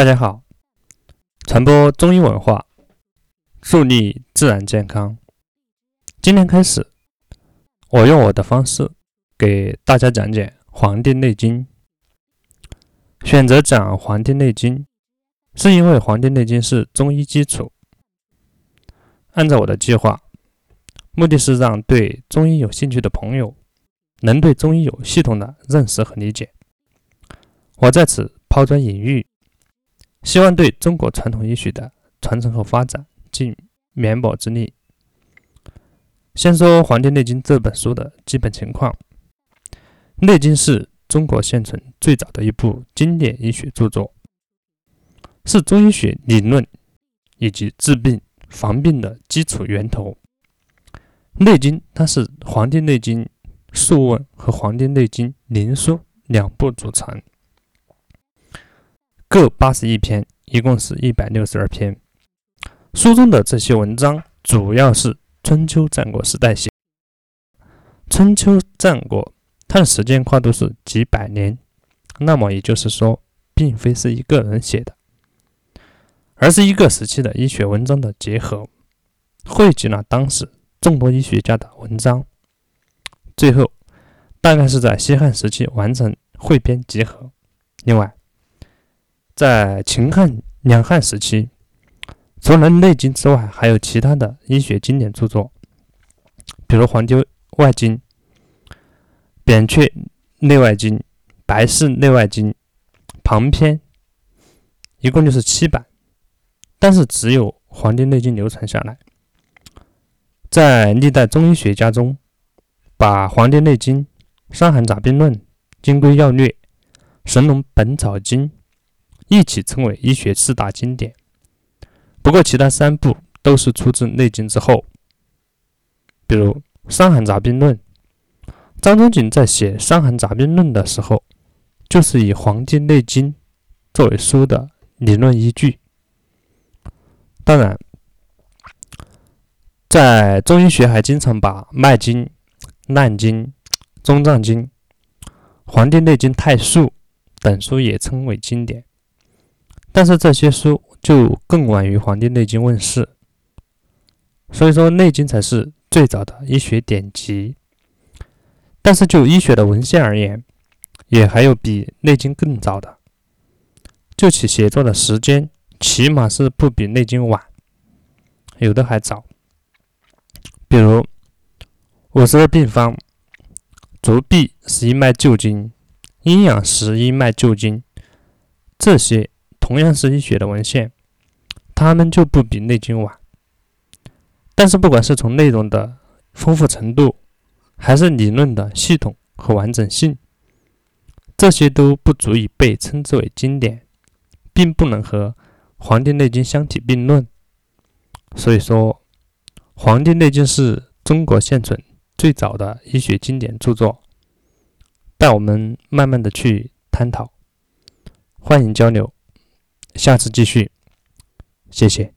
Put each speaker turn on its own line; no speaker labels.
大家好，传播中医文化，树立自然健康。今天开始，我用我的方式给大家讲解《黄帝内经》。选择讲《黄帝内经》，是因为《黄帝内经》是中医基础。按照我的计划，目的是让对中医有兴趣的朋友能对中医有系统的认识和理解。我在此抛砖引玉。希望对中国传统医学的传承和发展尽绵薄之力。先说《黄帝内经》这本书的基本情况，《内经》是中国现存最早的一部经典医学著作，是中医学理论以及治病防病的基础源头。《内经》它是《黄帝内经·素问》和《黄帝内经·灵枢》两部组成。各八十一篇，一共是一百六十二篇。书中的这些文章主要是春秋战国时代写。春秋战国，它的时间跨度是几百年，那么也就是说，并非是一个人写的，而是一个时期的医学文章的结合，汇集了当时众多医学家的文章，最后大概是在西汉时期完成汇编集合。另外，在秦汉两汉时期，除了《内经》之外，还有其他的医学经典著作，比如《黄帝外经》《扁鹊内外经》《白氏内外经》旁篇，一共就是七版，但是只有《黄帝内经》流传下来。在历代中医学家中，把《黄帝内经》《伤寒杂病论》《金匮要略》《神农本草经》一起称为医学四大经典，不过其他三部都是出自《内经》之后。比如《伤寒杂病论》，张仲景在写《伤寒杂病论》的时候，就是以《黄帝内经》作为书的理论依据。当然，在中医学还经常把《脉经》《难经》《中藏经》《黄帝内经太素》等书也称为经典。但是这些书就更晚于《黄帝内经》问世，所以说《内经》才是最早的医学典籍。但是就医学的文献而言，也还有比《内经》更早的，就其写作的时间，起码是不比《内经》晚，有的还早。比如《五十二病方》《足痹十一脉救经》《阴阳十一脉救经》这些。同样是医学的文献，他们就不比《内经》晚。但是，不管是从内容的丰富程度，还是理论的系统和完整性，这些都不足以被称之为经典，并不能和《黄帝内经》相提并论。所以说，《黄帝内经》是中国现存最早的医学经典著作。带我们慢慢的去探讨，欢迎交流。下次继续，谢谢。